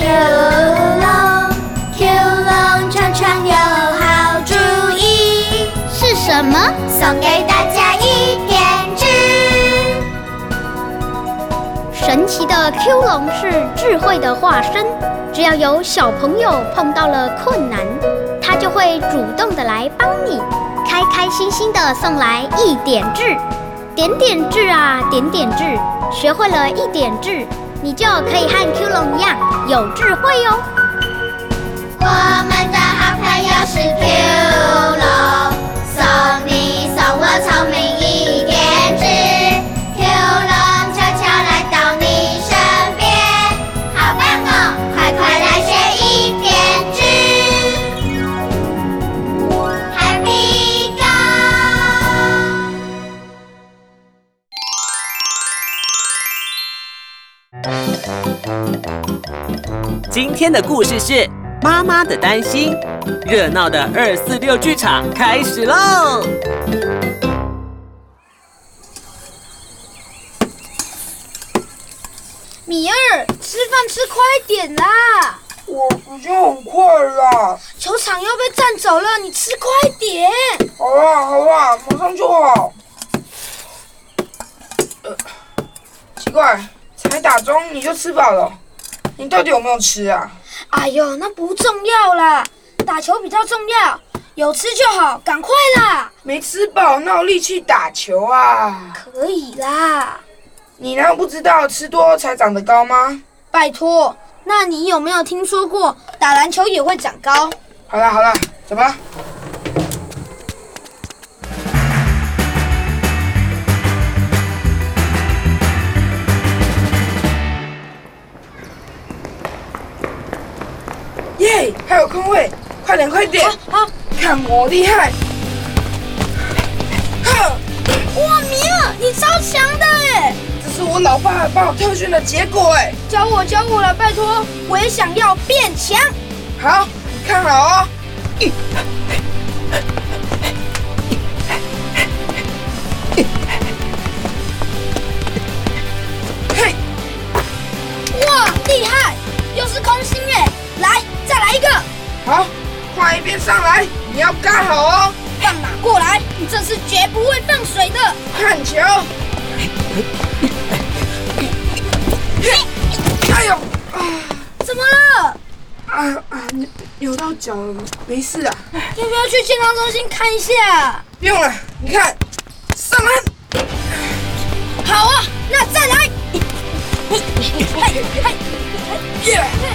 Q 龙，Q 龙常常有好主意，是什么？送给大家一点智。神奇的 Q 龙是智慧的化身，只要有小朋友碰到了困难，它就会主动的来帮你，开开心心的送来一点智。点点智啊，点点智，学会了一点智，你就可以和 Q 龙一样有智慧哦。我们的好朋友是 Q 龙，送你送我聪明天的故事是妈妈的担心，热闹的二四六剧场开始喽！米二，吃饭吃快点啦！我已经很快啦，球场要被占走了，你吃快点。好啦好啦，马上就好。呃，奇怪，才打钟你就吃饱了，你到底有没有吃啊？哎呦，那不重要啦，打球比较重要，有吃就好，赶快啦！没吃饱哪有力气打球啊？可以啦，你难道不知道吃多才长得高吗？拜托。那你有没有听说过打篮球也会长高？好啦好啦，走吧。耶，还有空位，快点快点！好，看我厉害！哼，哇，米儿，你超强的哎！这是我老爸帮我特训的结果哎。教我教我了，拜托，我也想要变强。好，你看好哦。上来，你要干好哦。放马过来，你这是绝不会放水的。看球。哎呦，啊怎么了？啊啊！扭扭到脚了，没事啊。要不要去健康中心看一下？不用了，你看，上篮。好啊，那再来。嘿嘿嘿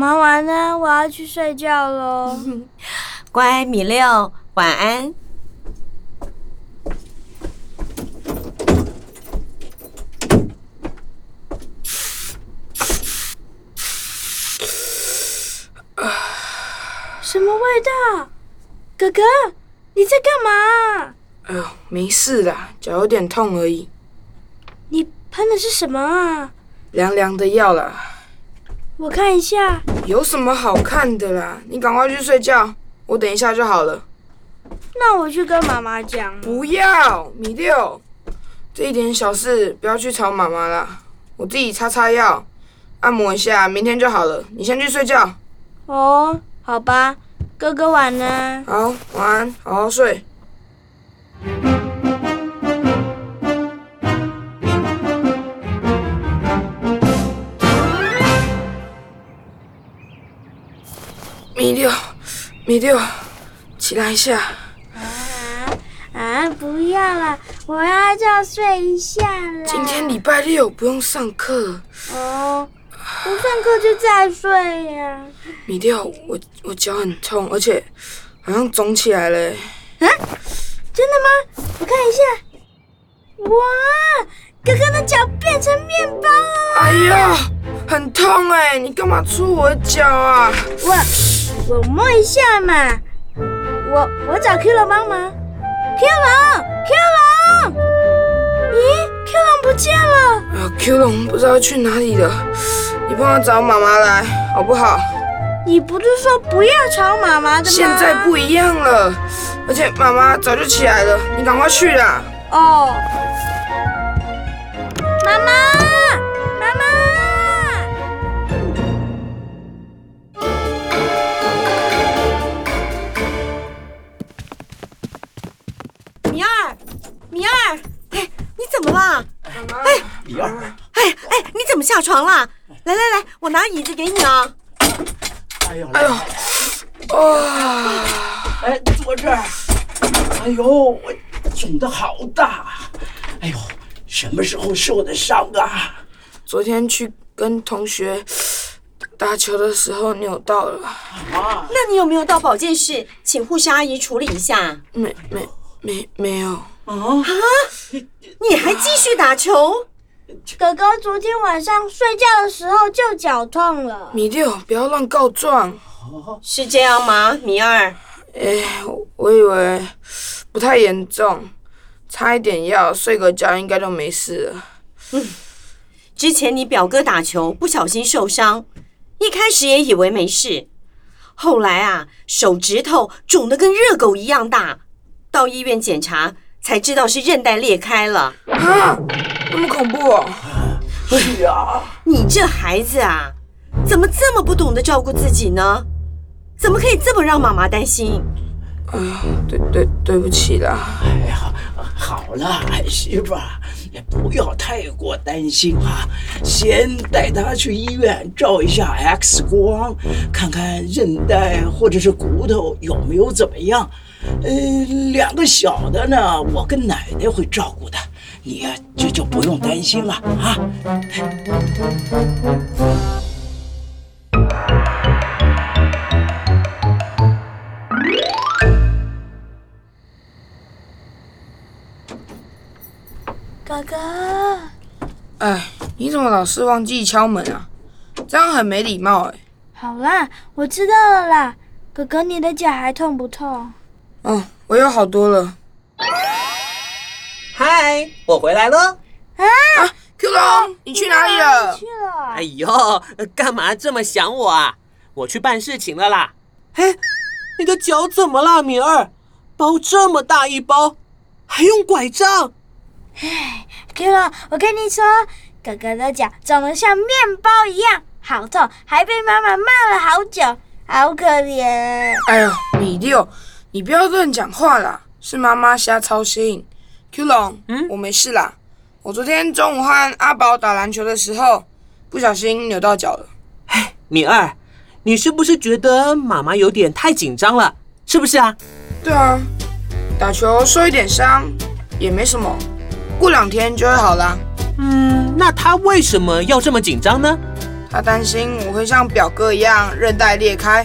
妈妈晚安，我要去睡觉喽。乖，米六，晚安。什么味道？哥哥，你在干嘛？哎呦，没事啦，脚有点痛而已，你喷的是什么啊？凉凉的药啦。我看一下。有什么好看的啦？你赶快去睡觉，我等一下就好了。那我去跟妈妈讲。不要，米六，这一点小事不要去吵妈妈啦。我自己擦擦药，按摩一下，明天就好了。你先去睡觉。哦，好吧，哥哥晚安。好，晚安，好好睡。米六，起来一下。啊啊！不要了，我要再睡一下了。今天礼拜六不用上课。哦，不上课就再睡呀、米六，我我脚很痛，而且好像肿起来了欸。啊。真的吗？我看一下。哇，哥哥的脚变成面包了。哎呀，很痛哎！你干嘛戳我的脚啊？我我摸一下嘛。我我找 Q 龙帮忙。Q 龙，Q 龙，咦，Q 龙不见了。啊，Q 龙不知道去哪里了，你帮我找妈妈来好不好？你不是说不要吵妈妈的吗？现在不一样了，而且妈妈早就起来了，你赶快去啦！哦，妈妈，妈米儿，哎，你怎么了？哎，米儿，哎哎，你怎么下床了？来来来，我拿椅子给你啊。哎呦，哎呦，啊！哎，坐这儿。哎呦，我肿得好大。哎呦，什么时候受的伤啊？昨天去跟同学打球的时候扭到了，啊，那你有没有到保健室请护士阿姨处理一下？没没没没有。啊，你还继续打球？哥哥昨天晚上睡觉的时候就脚痛了。米六，不要乱告状。是这样吗，米二？哎，我以为不太严重，差一点药，睡个觉应该就没事了。之前你表哥打球不小心受伤，一开始也以为没事，后来啊，手指头肿得跟热狗一样大，到医院检查才知道是韧带裂开了。啊，那么恐怖哦！是啊，你这孩子啊，怎么这么不懂得照顾自己呢？怎么可以这么让妈妈担心？哎呀，对对对不起啦。哎呀，好了，媳妇儿，你不要太过担心啊。先带她去医院照一下 X 光，看看韧带或者是骨头有没有怎么样。呃，两个小的呢，我跟奶奶会照顾的，你呀就就不用担心了啊。哥哥，哎，你怎么老是忘记敲门啊？这样很没礼貌哎。好啦，我知道了啦。哥哥，你的脚还痛不痛？哦，我又好多了。嗨，我回来了。啊 Q 龙，你去哪里了？去了。哎呦，干嘛这么想我啊？我去办事情了啦。嘿，你的脚怎么了，米儿？包这么大一包，还用拐杖？哎 Q 龙，我跟你说，哥哥的脚肿得像面包一样，好痛，还被妈妈骂了好久，好可怜。哎呦，米六，你不要乱讲话啦，是妈妈瞎操心。Q 龙，嗯我没事啦。我昨天中午和阿宝打篮球的时候，不小心扭到脚了。哎米儿，你是不是觉得妈妈有点太紧张了？是不是啊？对啊，打球受一点伤也没什么，过两天就会好啦。嗯，那她为什么要这么紧张呢？他担心我会像表哥一样韧带裂开，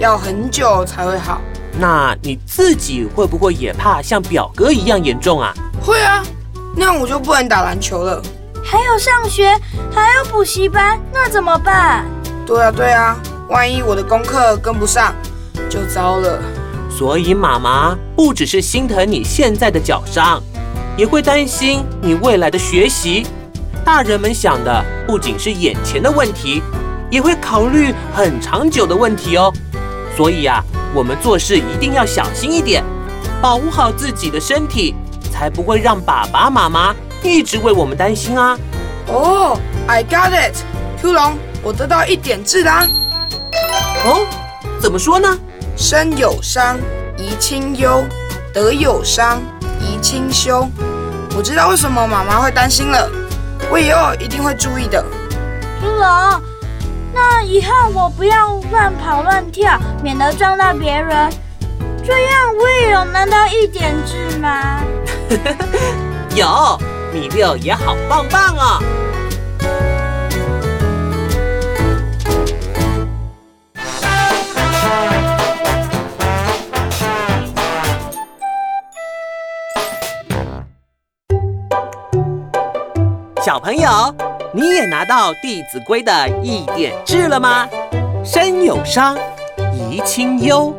要很久才会好。那你自己会不会也怕像表哥一样严重啊？会啊，那样我就不能打篮球了。还有上学，还有补习班，那怎么办？对啊，对啊，万一我的功课跟不上，就糟了。所以妈妈不只是心疼你现在的脚伤，也会担心你未来的学习。大人们想的不仅是眼前的问题，也会考虑很长久的问题哦。所以啊，我们做事一定要小心一点，保护好自己的身体，才不会让爸爸妈妈一直为我们担心啊。哦、i got it。Q 龙，我得到一点痣啦。哦，怎么说呢？身有伤，贻亲忧；德有伤，贻亲羞。我知道为什么妈妈会担心了，我以后一定会注意的。朱龙，那以后我不要乱跑乱跳，免得撞到别人。这样我也有拿到一点痣吗？有，米六也好棒棒哦。小朋友，你也拿到《弟子规》的一点志了吗？身有伤，贻亲忧；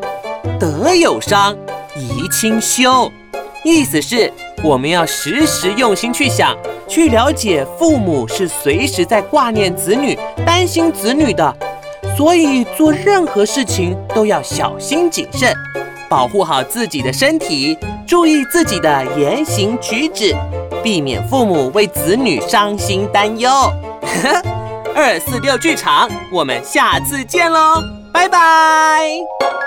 德有伤，贻亲羞。意思是，我们要时时用心去想，去了解父母是随时在挂念子女、担心子女的，所以做任何事情都要小心谨慎，保护好自己的身体，注意自己的言行举止，避免父母为子女伤心担忧。二四六剧场，我们下次见喽，拜拜。